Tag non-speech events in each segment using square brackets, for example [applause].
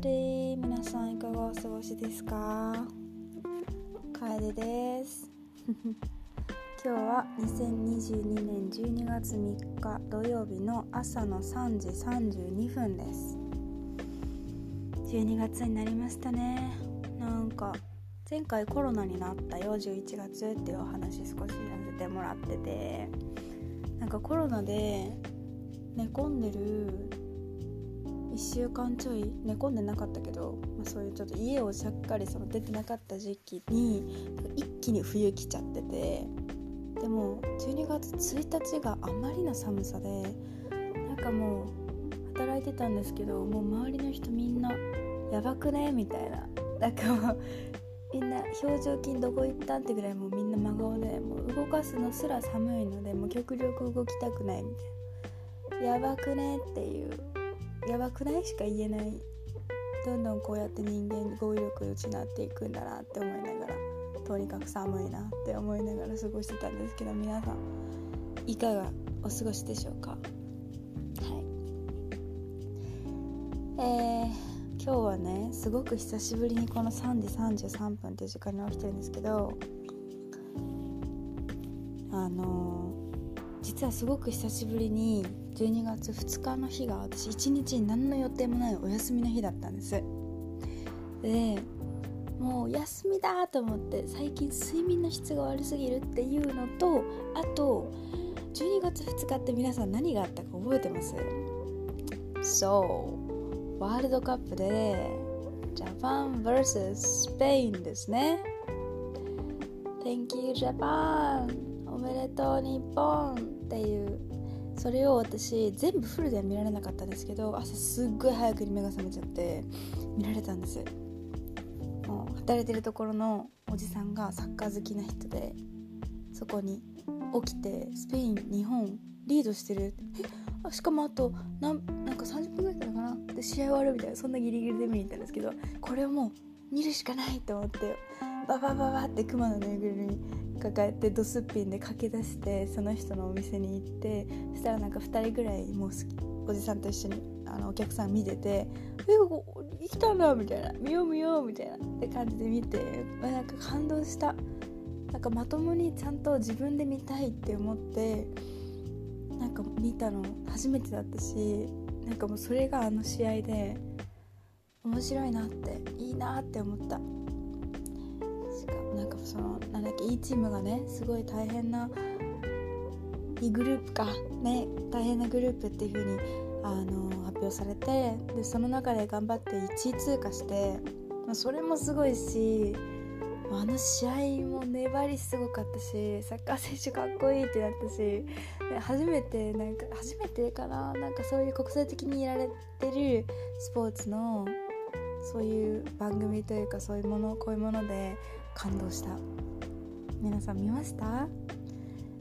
日皆さんいかがお過ごしですか？楓です。[laughs] 今日は2022年12月3日土曜日の朝の3時32分です。12月になりましたね。なんか前回コロナになったよ。11月っていうお話少しさせてもらってて。なんかコロナで寝込んでる1週間ちょい寝込んでなかったけど、まあ、そういうちょっと家をしゃっかりその出てなかった時期に一気に冬来ちゃっててでも12月1日があまりの寒さでなんかもう働いてたんですけどもう周りの人みんなやばくね？みたいな。なんかもうみんな表情筋どこ行ったってぐらいもうみんな真顔でもう動かすのすら寒いのでもう極力動きたくないみたいな。やばくね？っていう。やばくない？しか言えない。どんどんこうやって人間語彙力を失っていくんだなって思いながらとにかく寒いなって思いながら過ごしてたんですけど皆さんいかがお過ごしでしょうか？はい。えー、今日はねすごく久しぶりにこの3時33分っていう時間に起きてるんですけどあのー、実はすごく久しぶりに12月2日の日が私一日に何の予定もないお休みの日だったんです。でもう休みだと思って最近睡眠の質が悪すぎるっていうのとあと12月2日って皆さん何があったか覚えてます？そうワールドカップでジャパン vs スペインですね。Thank you Japan おめでとう日本っていうそれを私全部フルでは見られなかったんですけど朝すっごい早くに目が覚めちゃって見られたんです。もう働いてるところのおじさんがサッカー好きな人でそこに起きてスペイン日本リードしてる。えしかもあとなんなんか30分ぐらいだったのかな？で試合終わるみたいなそんなギリギリで見に行ったんですけどこれをもう見るしかないと思って。ババババって熊のぬいぐるみ抱えてドスッピンで駆け出してその人のお店に行ってそしたらなんか2人ぐらいもうおじさんと一緒にあのお客さん見てて「え来たんだ」みたいな「見よう見よう」みたいなって感じで見てなんか感動した。なんかまともにちゃんと自分で見たいって思ってなんか見たの初めてだったしなんかもうそれがあの試合で面白いなっていいなって思った。のなんだっけ E チームがねすごい大変な E グループかね大変なグループっていう風にあの発表されてでその中で頑張って1位通過して、まあ、それもすごいしあの試合も粘りすごかったしサッカー選手かっこいいってなったし初めてなんか初めてかななんかそういう国際的にやられてるスポーツのそういう番組というかそういうものこういうもので感動した。皆さん見ました？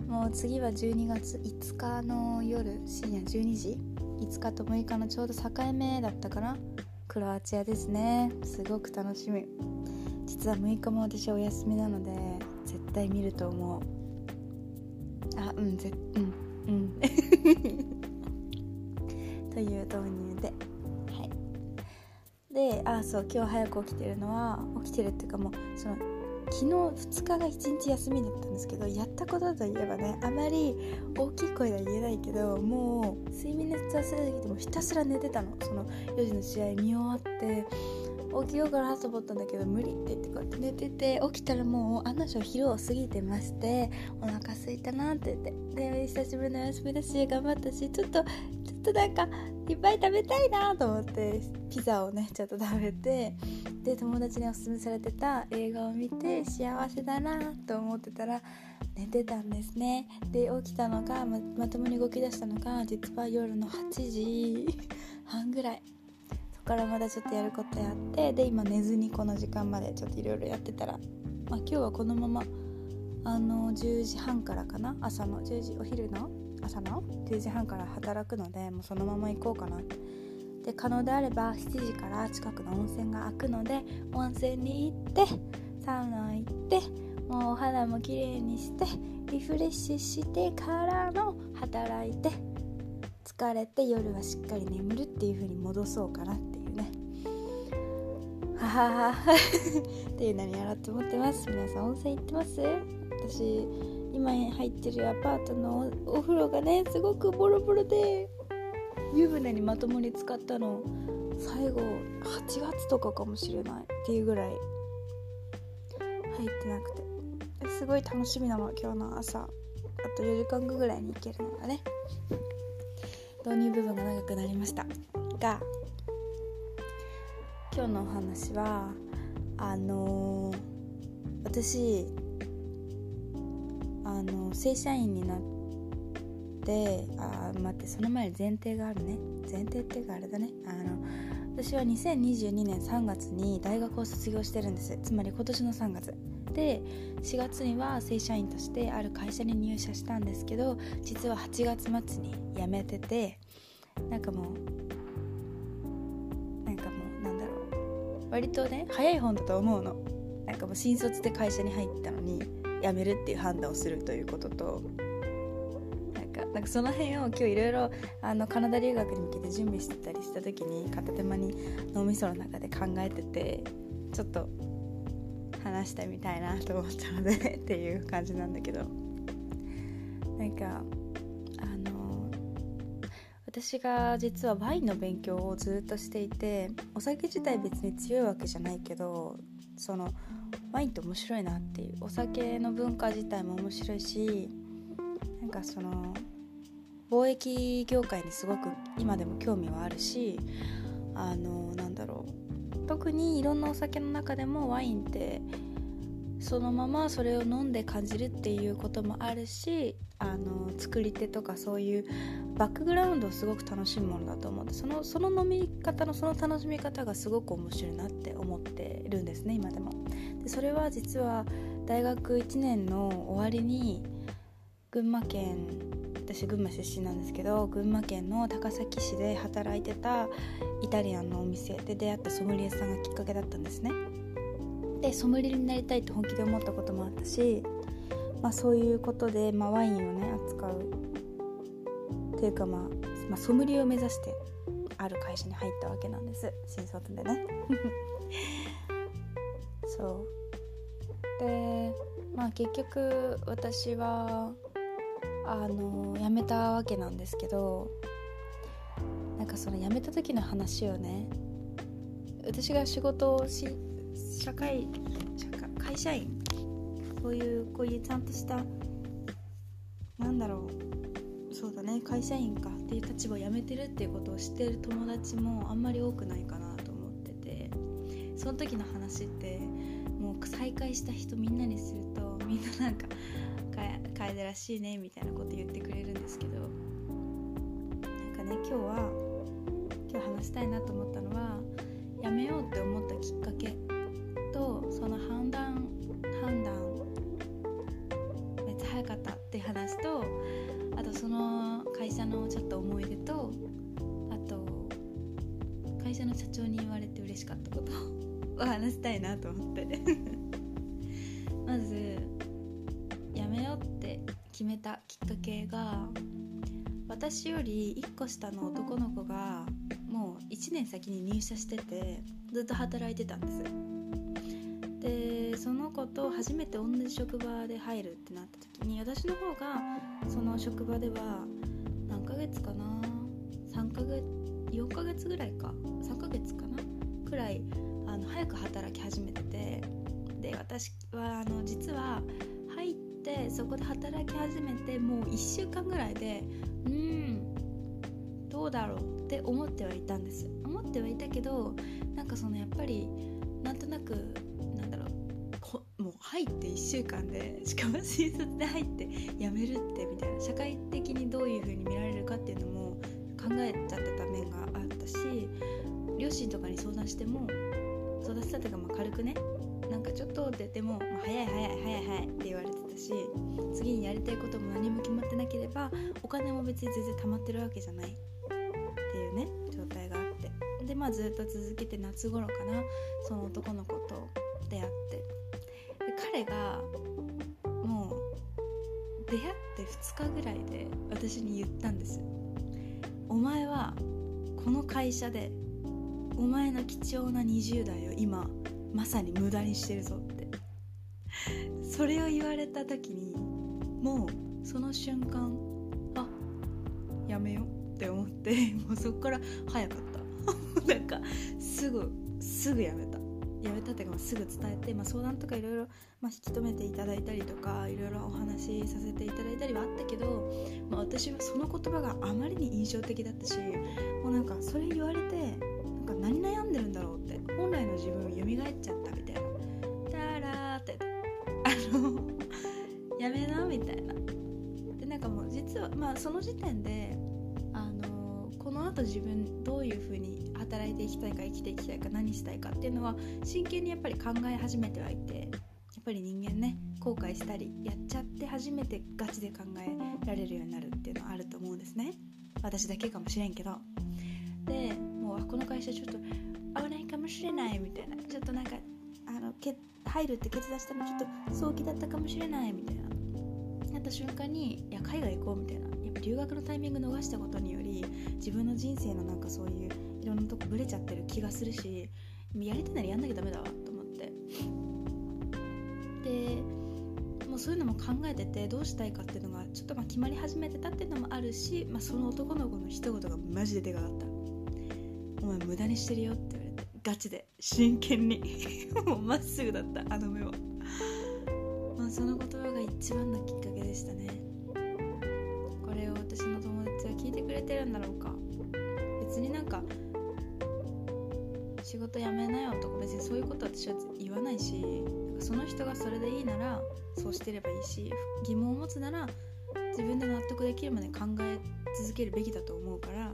もう次は12月5日の夜深夜12時。5日と6日のちょうど境目だったかな？クロアチアですね。すごく楽しみ。実は6日も私お休みなので絶対見ると思う。あうんぜうんうん。[laughs] という導入ではい。であそう今日早く起きてるのは起きてるっていうかもうその昨日2日が1日休みだったんですけどやったことといえばねあまり大きい声では言えないけどもう睡眠の質忘れすぎてもひたすら寝てたの。その4時の試合見終わって起きようかなと思ったんだけど無理って言ってこうやって寝てて起きたらもう案の定昼を過ぎてましてお腹空いたなって言って。で久しぶりの休みだし頑張ったしちょっとちょっとなんかいっぱい食べたいなと思ってピザをねちょっと食べてで友達におすすめされてた映画を見て幸せだなと思ってたら寝てたんですね。で起きたのがままともに動き出したのが実は夜の8時半ぐらい。そこからまだちょっとやることやってで今寝ずにこの時間までちょっといろいろやってたら、まあ、今日はこのままあの10時半からかな？朝の10時お昼の朝の10時半から働くのでもうそのまま行こうかな。で可能であれば7時から近くの温泉が開くので温泉に行ってサウナ行ってもうお肌も綺麗にしてリフレッシュしてからの働いて疲れて夜はしっかり眠るっていう風に戻そうかなっていうね。ははは。[laughs] っていう何やろうと思ってます。皆さん温泉行ってます？私今入ってるアパートのお風呂がねすごくボロボロで湯船にまともに使ったの最後8月とかかもしれないっていうぐらい入ってなくて。すごい楽しみなの今日の朝。あと4時間後ぐらいに行けるのがね。導入部分が長くなりました。が今日のお話はあのー、私あの正社員になってあ待ってその前に前提があるね。前提っていうかあれだね。あの私は2022年3月に大学を卒業してるんです。つまり今年の3月。で4月には正社員としてある会社に入社したんですけど実は8月末に辞めててなんかもうなんかもうなんだろう。割とね早い本だと思うの。なんかもう新卒で会社に入ったのに。辞めるっていう判断をするということとなんかなんかその辺を今日いろいろカナダ留学に向けて準備してたりした時に片手間に脳みその中で考えててちょっと話してみたいなと思ったのでっていう感じなんだけど。なんかあの私が実はワインの勉強をずっとしていてお酒自体別に強いわけじゃないけどそのワインって面白いなっていう。お酒の文化自体も面白いしなんかその貿易業界にすごく今でも興味はあるしあのなんだろう。特にいろんなお酒の中でもワインってそのままそれを飲んで感じるっていうこともあるしあの作り手とかそういうバックグラウンドをすごく楽しむものだと思ってそのその飲み方のその楽しみ方がすごく面白いなって思ってるんですね今でも。でそれは実は大学1年の終わりに群馬県私群馬出身なんですけど群馬県の高崎市で働いてたイタリアンのお店で出会ったソムリエさんがきっかけだったんですね。でソムリエになりたいと本気で思ったこともあったし、まあ、そういうことで、まあ、ワインをね扱うっていうか、まあ、まあソムリエを目指してある会社に入ったわけなんです。新卒でね。[laughs] そう。でまあ結局私はあの辞めたわけなんですけどなんかその辞めた時の話をね私が仕事をし社会社会会社員？そういうこういうちゃんとしたなんだろう。そうだね。会社員か。っていう立場を辞めてるっていうことを知ってる友達もあんまり多くないかなと思ってて。その時の話ってもう再会した人みんなにするとみんななんか楓らしいねみたいなこと言ってくれるんですけど。なんかね今日は今日話したいなと思ったのはやめようって思ったきっかけ。とその判断判断めっちゃ早かったって話とあとその会社のちょっと思い出とあと会社の社長に言われて嬉しかったこと [laughs] を話したいなと思って。[laughs] まずやめようって決めたきっかけが私より1個下の男の子がもう1年先に入社しててずっと働いてたんです。でその子と初めて同じ職場で入るってなった時に私の方がその職場では何ヶ月かな3ヶ月4ヶ月ぐらいか3ヶ月かなくらいあの早く働き始めててで私はあの実は入ってそこで働き始めてもう1週間ぐらいでうんどうだろうって思ってはいたんです。思ってはいたけどなんかそのやっぱりなんとなくもう入って1週間でしかも新卒で入って辞めるってみたいな社会的にどういう風に見られるかっていうのも考えちゃってた面があったし両親とかに相談しても相談したとかまあ軽くねなんかちょっとって言っても、まあ、早い早い早い早いって言われてたし次にやりたいことも何も決まってなければお金も別に全然溜まってるわけじゃないっていうね状態があってでまあずっと続けて夏頃かなその男の子とがもう出会って2日ぐらいで私に言ったんです。お前はこの会社でお前の貴重な20代を今まさに無駄にしてるぞって。[laughs] それを言われた時にもうその瞬間あやめようって思って [laughs] もうそこから早かった。[laughs] なんかすぐすぐやめた。やめたっていうかすぐ伝えて、まあ、相談とかいろいろまあ引き止めていただいたりとかいろいろお話しさせていただいたりはあったけど、まあ、私はその言葉があまりに印象的だったしもうなんかそれ言われてなんか何悩んでるんだろうって本来の自分蘇っちゃったみたいな「ダラー」って。あの [laughs] やめなみたいな。でなんかもう実はまあその時点であのこのあと自分どういうふうに働いていきたいか生きていきたいか何したいかっていうのは真剣にやっぱり考え始めてはいて。っぱり人間ね後悔したりやっちゃって初めてガチで考えられるようになるっていうのはあると思うんですね。私だけかもしれんけど。でもうこの会社ちょっと危ないかもしれないみたいな。ちょっとなんかあのけ入るって決断したのちょっと早期だったかもしれないみたいな。なった瞬間にいや海外行こうみたいな。やっぱ留学のタイミング逃したことにより自分の人生のなんかそういういろんなとこブレちゃってる気がするしやりたいならやんなきゃダメだわ。でもうそういうのも考えててどうしたいかっていうのがちょっとまあ決まり始めてたっていうのもあるし、まあ、その男の子の一言がマジででかかった「お前無駄にしてるよ」って言われてガチで。真剣に。[laughs] もうまっすぐだったあの目は、まあ、その言葉が一番のきっかけでしたね。これを私の友達は聞いてくれてるんだろうか。別になんか仕事辞めなよとか別にそういうこと私は言わないしその人がそれでいいならそうしてればいいし疑問を持つなら自分で納得できるまで考え続けるべきだと思うからわ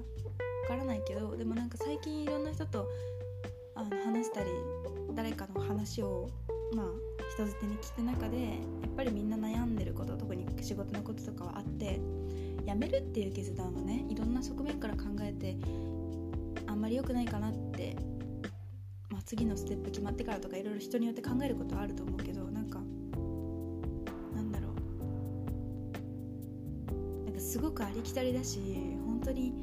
からないけどでもなんか最近いろんな人とあの話したり誰かの話をまあ人づてに聞く中でやっぱりみんな悩んでること特に仕事のこととかはあって辞めるっていう決断はねいろんな側面から考えてあんまり良くないかなって、次のステップ決まってからとかいろいろ人によって考えることはあると思うけどなんかなんだろう。なんかすごくありきたりだし本当に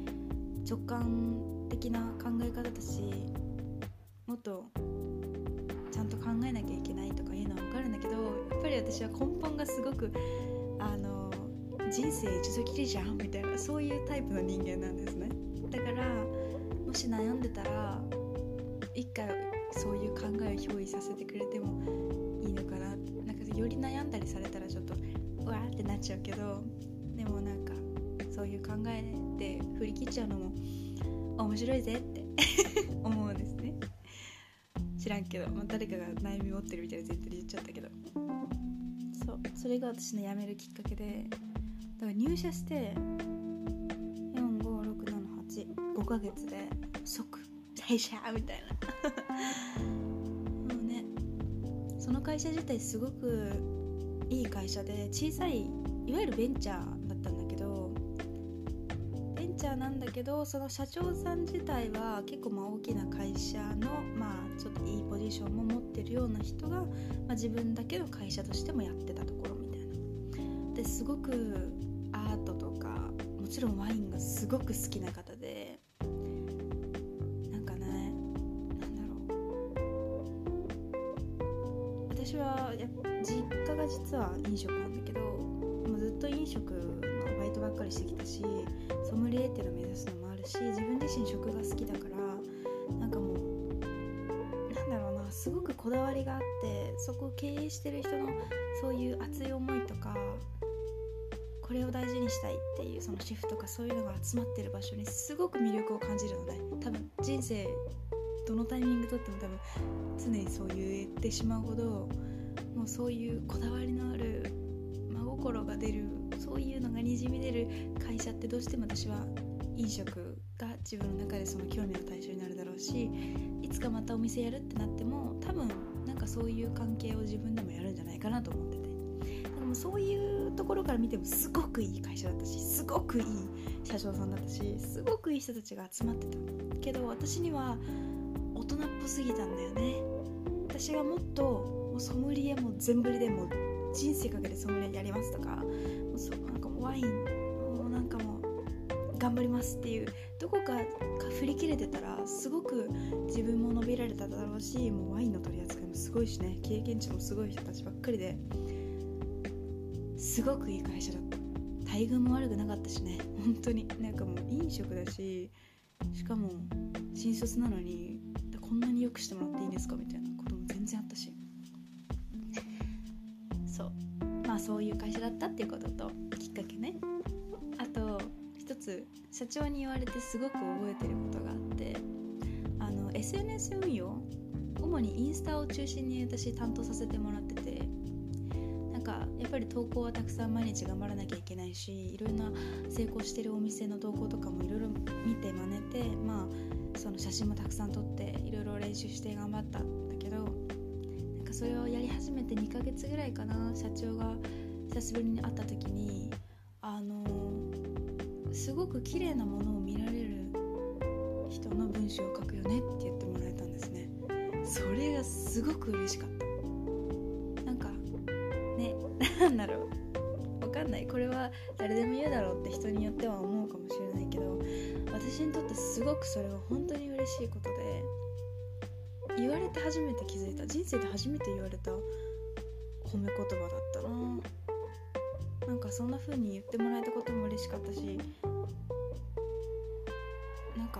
直感的な考え方だしもっとちゃんと考えなきゃいけないとかいうのは分かるんだけどやっぱり私は根本がすごくあの人生一度きりじゃんみたいなそういうタイプの人間なんですね。だからもし悩んでたらそういう考えを憑依させてくれてもいいのかな。なんかより悩んだりされたらちょっとうわーってなっちゃうけどでもなんかそういう考えで振り切っちゃうのも面白いぜって [laughs] 思うんですね。知らんけど、まあ、誰かが悩み持ってるみたいな絶対言っちゃったけど。そうそれが私の辞めるきっかけでだから入社して45678 5ヶ月で即会社みたいな。会社自体すごくいい会社で小さいいわゆるベンチャーだったんだけどベンチャーなんだけどその社長さん自体は結構まあ大きな会社のまあちょっといいポジションも持ってるような人が、まあ、自分だけの会社としてもやってたところみたいな。ですごくアートとかもちろんワインがすごく好きな方実は飲食なんだけどもうずっと飲食のバイトばっかりしてきたしソムリエっていうのを目指すのもあるし自分自身食が好きだからなんかもうなんだろうなすごくこだわりがあってそこを経営してる人のそういう熱い思いとかこれを大事にしたいっていうそのシェフとかそういうのが集まってる場所にすごく魅力を感じるのね。多分人生どのタイミングとっても多分常にそう言ってしまうほどもうそういうこだわりのある真心が出るそういうのがにじみ出る会社ってどうしても私は飲食が自分の中でその興味の対象になるだろうしいつかまたお店やるってなっても多分なんかそういう関係を自分でもやるんじゃないかなと思ってて。でもそういうところから見てもすごくいい会社だったしすごくいい社長さんだったしすごくいい人たちが集まってた。けど私には大人っぽすぎたんだよね。私がもっともうソムリエも全振りでも人生かけてソムリエやりますとかもうそなんかもうワインもうなんかもう頑張りますっていうどこかが振り切れてたらすごく自分も伸びられただろうしもうワインの取り扱いもすごいしね経験値もすごい人たちばっかりですごくいい会社だった。待遇も悪くなかったしね本当に。なんかもう飲食だししかも新卒なのにこんなによくしてもらっていいんですかみたいなことも全然あったし。あそういう会社だったっていうことときっかけね。あと一つ社長に言われてすごく覚えてることがあってあの SNS 運用主にインスタを中心に私担当させてもらっててなんかやっぱり投稿はたくさん毎日頑張らなきゃいけないしいろんな成功してるお店の投稿とかもいろいろ見て真似てまあその写真もたくさん撮っていろいろ練習して頑張った。それをやり始めて2ヶ月ぐらいかな。社長が久しぶりに会った時にあのすごく綺麗なものを見られる人の文章を書くよねって言ってもらえたんですね。それがすごく嬉しかった。なんかね [laughs] なんだろう。わかんない。これは誰でも言うだろうって人によっては思うかもしれないけど私にとってすごくそれは本当に嬉しいことで言われて初めて気づいた。人生で初めて言われた褒め言葉だったななんかそんな風に言ってもらえたことも嬉しかったしなんか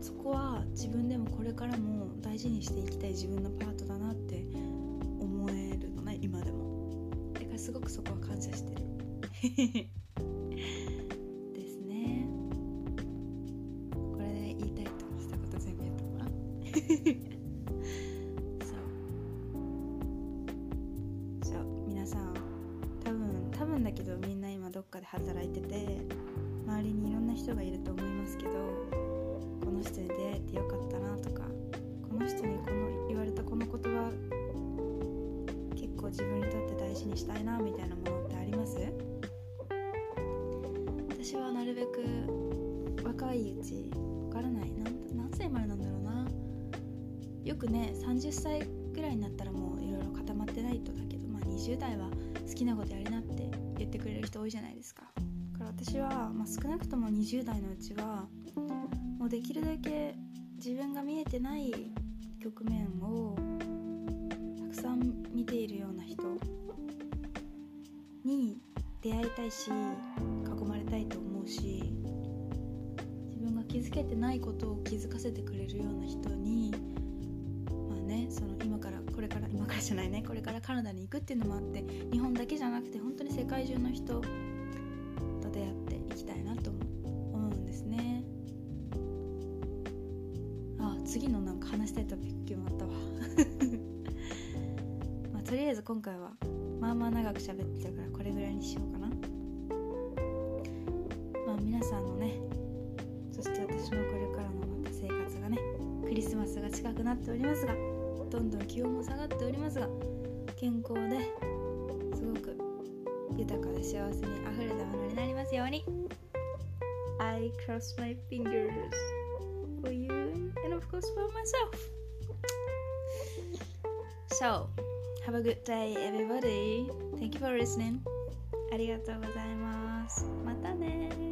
そこは自分でもこれからも大事にしていきたい自分のパートだなって思えるのね今でも。だからすごくそこは感謝してる。したいなみたいなものってあります？私はなるべく若いうちわからない何何歳までなんだろうな。よくね30歳ぐらいになったらもういろいろ固まってないとだけど、まあ、20代は好きなことやりなって言ってくれる人多いじゃないですか。だから私は、まあ、少なくとも20代のうちはもうできるだけ自分が見えてない局面たいし囲まれたいと思うし自分が気づけてないことを気づかせてくれるような人にまあねその今からこれから今からじゃないねこれからカナダに行くっていうのもあって日本だけじゃなくて本当に世界中の人さんのねそして私のこれからのまた生活がねクリスマスが近くなっておりますがどんどん気温も下がっておりますが健康ですごく豊かで幸せにあふれたものになりますように。I cross my fingers for you and of course for myself. So have a good day everybody. Thank you for listening. ありがとうございます。またね